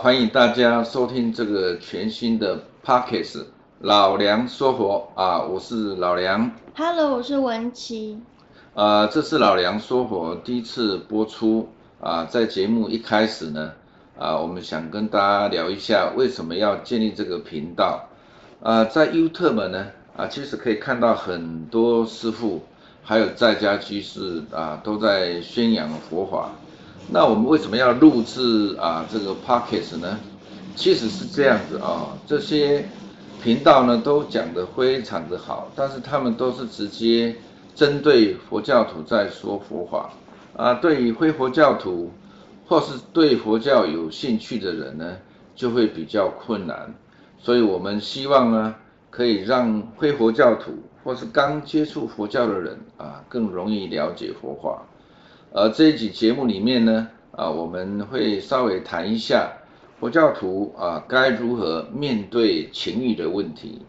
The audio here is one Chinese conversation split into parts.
欢迎大家收听这个全新的 Podcast 老梁说佛啊，我是老梁。Hello，我是文琪。啊，这是老梁说佛第一次播出啊，在节目一开始呢，啊，我们想跟大家聊一下为什么要建立这个频道。啊，在 YouTube 呢，啊，其实可以看到很多师傅还有在家居士啊，都在宣扬佛法。那我们为什么要录制啊这个 Podcast 呢？其实是这样子啊，这些频道呢都讲得非常的好，但是他们都是直接针对佛教徒在说佛法啊，对于非佛教徒或是对佛教有兴趣的人呢，就会比较困难。所以我们希望呢，可以让非佛教徒或是刚接触佛教的人啊，更容易了解佛法。而这一集节目里面呢，啊，我们会稍微谈一下佛教徒啊该如何面对情欲的问题。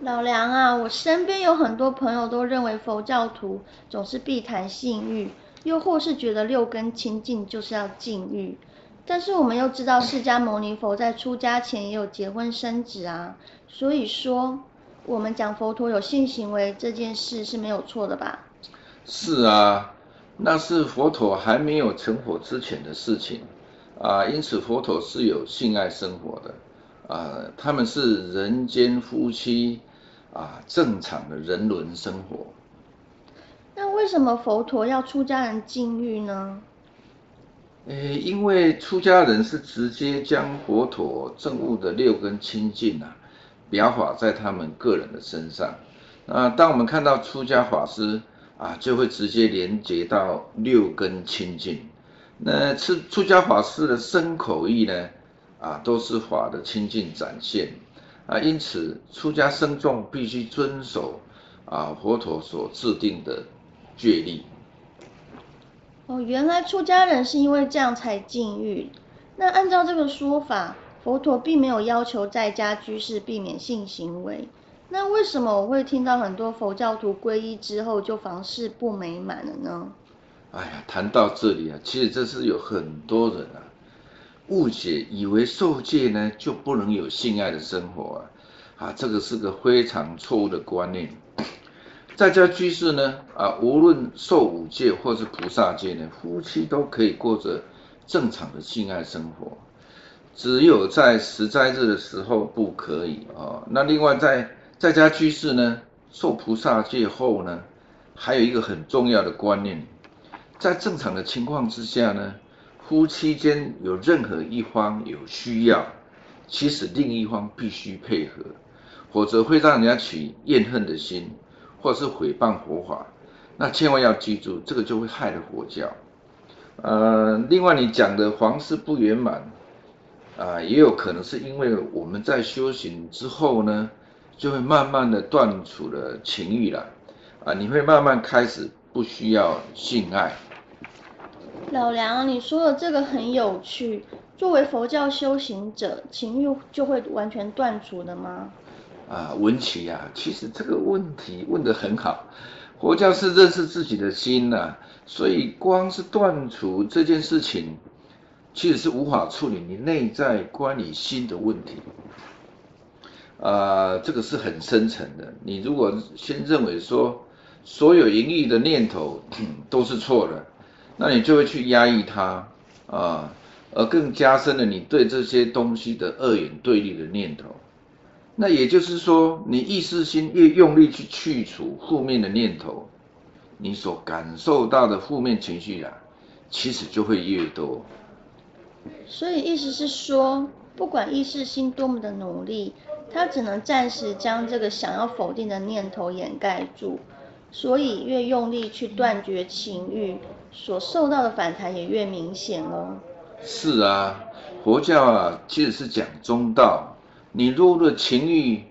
老梁啊，我身边有很多朋友都认为佛教徒总是避谈性欲，又或是觉得六根清净就是要禁欲。但是我们又知道释迦牟尼佛在出家前也有结婚生子啊，所以说我们讲佛陀有性行为这件事是没有错的吧？是啊，那是佛陀还没有成佛之前的事情啊，因此佛陀是有性爱生活的啊，他们是人间夫妻啊，正常的人伦生活。那为什么佛陀要出家人禁欲呢？诶，因为出家人是直接将佛陀证悟的六根清净啊，表法在他们个人的身上。那当我们看到出家法师。啊，就会直接连接到六根清净。那出出家法师的身口意呢，啊，都是法的清净展现。啊，因此出家僧众必须遵守啊佛陀所制定的戒律。哦，原来出家人是因为这样才禁欲。那按照这个说法，佛陀并没有要求在家居士避免性行为。那为什么我会听到很多佛教徒皈依之后就房事不美满了呢？哎呀，谈到这里啊，其实这是有很多人啊误解，以为受戒呢就不能有性爱的生活啊，啊，这个是个非常错误的观念。在家居士呢，啊，无论受五戒或是菩萨戒呢，夫妻都可以过着正常的性爱生活，只有在十斋日的时候不可以啊。那另外在在家居士呢，受菩萨戒后呢，还有一个很重要的观念，在正常的情况之下呢，夫妻间有任何一方有需要，其实另一方必须配合，否则会让人家起怨恨的心，或是诽谤佛法。那千万要记住，这个就会害了佛教。呃，另外你讲的房事不圆满，啊、也有可能是因为我们在修行之后呢。就会慢慢的断除了情欲了，啊，你会慢慢开始不需要性爱。老梁，你说的这个很有趣。作为佛教修行者，情欲就会完全断除的吗？啊，文琪啊，其实这个问题问得很好。佛教是认识自己的心呐、啊，所以光是断除这件事情，其实是无法处理你内在关于心的问题。啊、呃，这个是很深层的。你如果先认为说所有淫欲的念头 都是错的，那你就会去压抑它啊、而更加深了你对这些东西的二元对立的念头。那也就是说，你意识心越用力去去除负面的念头，你所感受到的负面情绪啊，其实就会越多。所以意思是说，不管意识心多么的努力。他只能暂时将这个想要否定的念头掩盖住，所以越用力去断绝情欲，所受到的反弹也越明显哦。是啊，佛教啊，其实是讲中道。你入了情欲，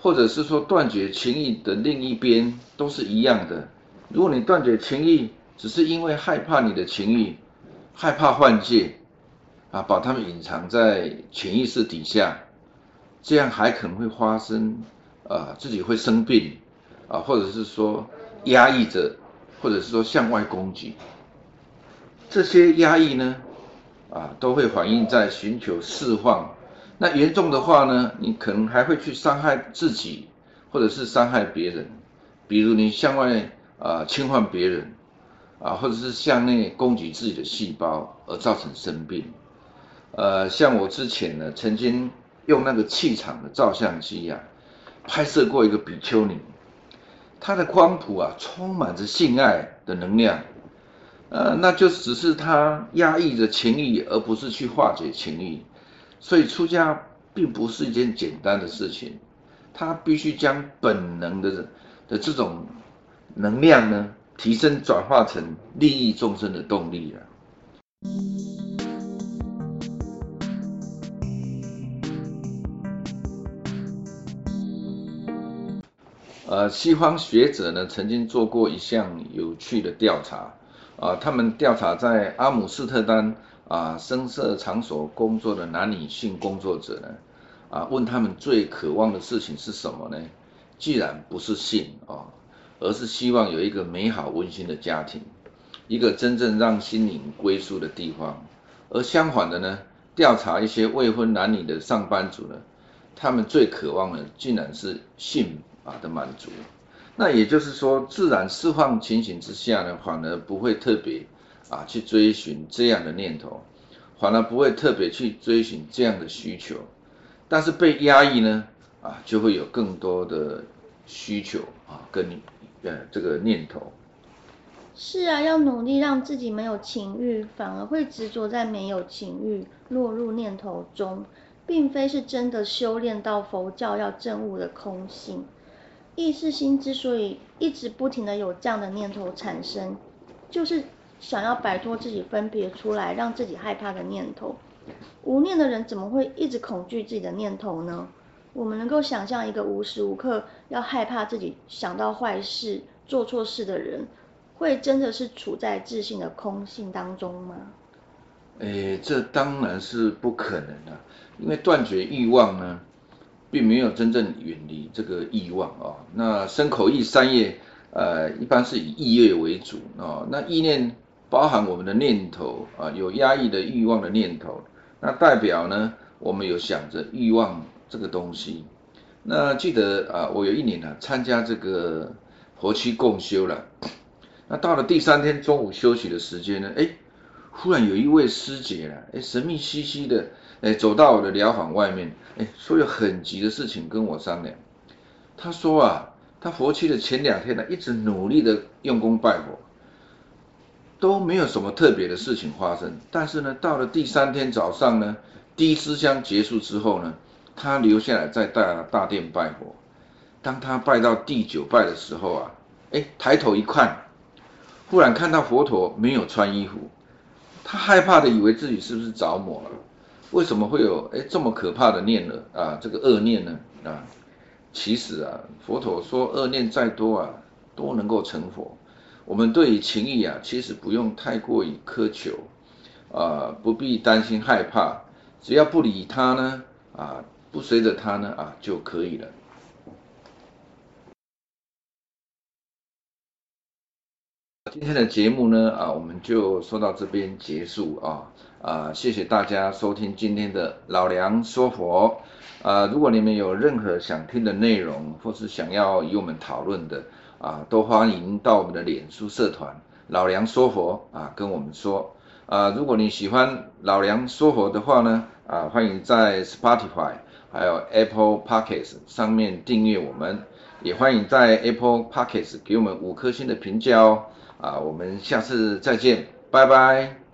或者是说断绝情欲的另一边，都是一样的。如果你断绝情欲，只是因为害怕你的情欲，害怕幻界，啊，把它们隐藏在潜意识底下。这样还可能会发生，啊、呃，自己会生病，啊，或者是说压抑着，或者是说向外攻击。这些压抑呢，啊，都会反映在寻求释放。那严重的话呢，你可能还会去伤害自己，或者是伤害别人。比如你向外啊侵犯别人，啊，或者是向内攻击自己的细胞而造成生病。呃，像我之前呢，曾经用那个气场的照相机呀、啊，拍摄过一个比丘尼，她的光谱啊，充满着性爱的能量。呃，那就只是他压抑着情欲，而不是去化解情欲。所以出家并不是一件简单的事情，他必须将本能的的这种能量呢，提升转化成利益众生的动力啊。呃，西方学者呢，曾经做过一项有趣的调查。啊，他们调查在阿姆斯特丹啊声色场所工作的男女性工作者呢，啊，问他们最渴望的事情是什么呢？既然不是性啊，而是希望有一个美好温馨的家庭，一个真正让心灵归宿的地方。而相反的呢，调查一些未婚男女的上班族呢，他们最渴望的竟然是性啊的满足。那也就是说，自然释放情形之下呢，反而不会特别啊去追寻这样的念头，反而不会特别去追寻这样的需求。但是被压抑呢，啊就会有更多的需求啊跟你呃这个念头。是啊，要努力让自己没有情欲，反而会执着在没有情欲，落入念头中，并非是真的修炼到佛教要证悟的空性。意识心之所以一直不停的有这样的念头产生，就是想要摆脱自己分别出来，让自己害怕的念头。无念的人怎么会一直恐惧自己的念头呢？我们能够想象一个无时无刻要害怕自己想到坏事、做错事的人，会真的是处在自信的空性当中吗？诶，这当然是不可能的，因为断绝欲望呢。并没有真正远离这个欲望啊。那身口意三业，呃，一般是以意业为主啊。那意念包含我们的念头啊，有压抑的欲望的念头，那代表呢，我们有想着欲望这个东西。那记得啊，我有一年呢参加这个佛期共修了。那到了第三天中午休息的时间呢，哎，忽然有一位师姐啊，哎，神秘兮兮的。哎，走到我的疗房外面，哎，说有很急的事情跟我商量。他说啊，他佛七的前两天呢，一直努力的用功拜佛，都没有什么特别的事情发生。但是呢，到了第三天早上呢，第一支香结束之后呢，他留下来在大大殿拜佛。当他拜到第九拜的时候啊，哎，抬头一看，忽然看到佛陀没有穿衣服，他害怕的以为自己是不是着魔了。为什么会有哎这么可怕的念呢？啊，这个恶念呢？啊，其实啊，佛陀说恶念再多啊，都能够成佛。我们对于情欲啊，其实不用太过于苛求，啊，不必担心害怕，只要不理他呢，啊，不随着他呢，啊，就可以了。今天的节目呢，啊，我们就说到这边结束啊，啊，谢谢大家收听今天的老梁说佛，啊，如果你们有任何想听的内容，或是想要与我们讨论的，啊，都欢迎到我们的脸书社团老梁说佛啊，跟我们说，啊，如果你喜欢老梁说佛的话呢，啊，欢迎在 Spotify 还有 Apple Podcasts 上面订阅我们，也欢迎在 Apple Podcasts 给我们五颗星的评价哦。啊，我们下次再见，拜拜。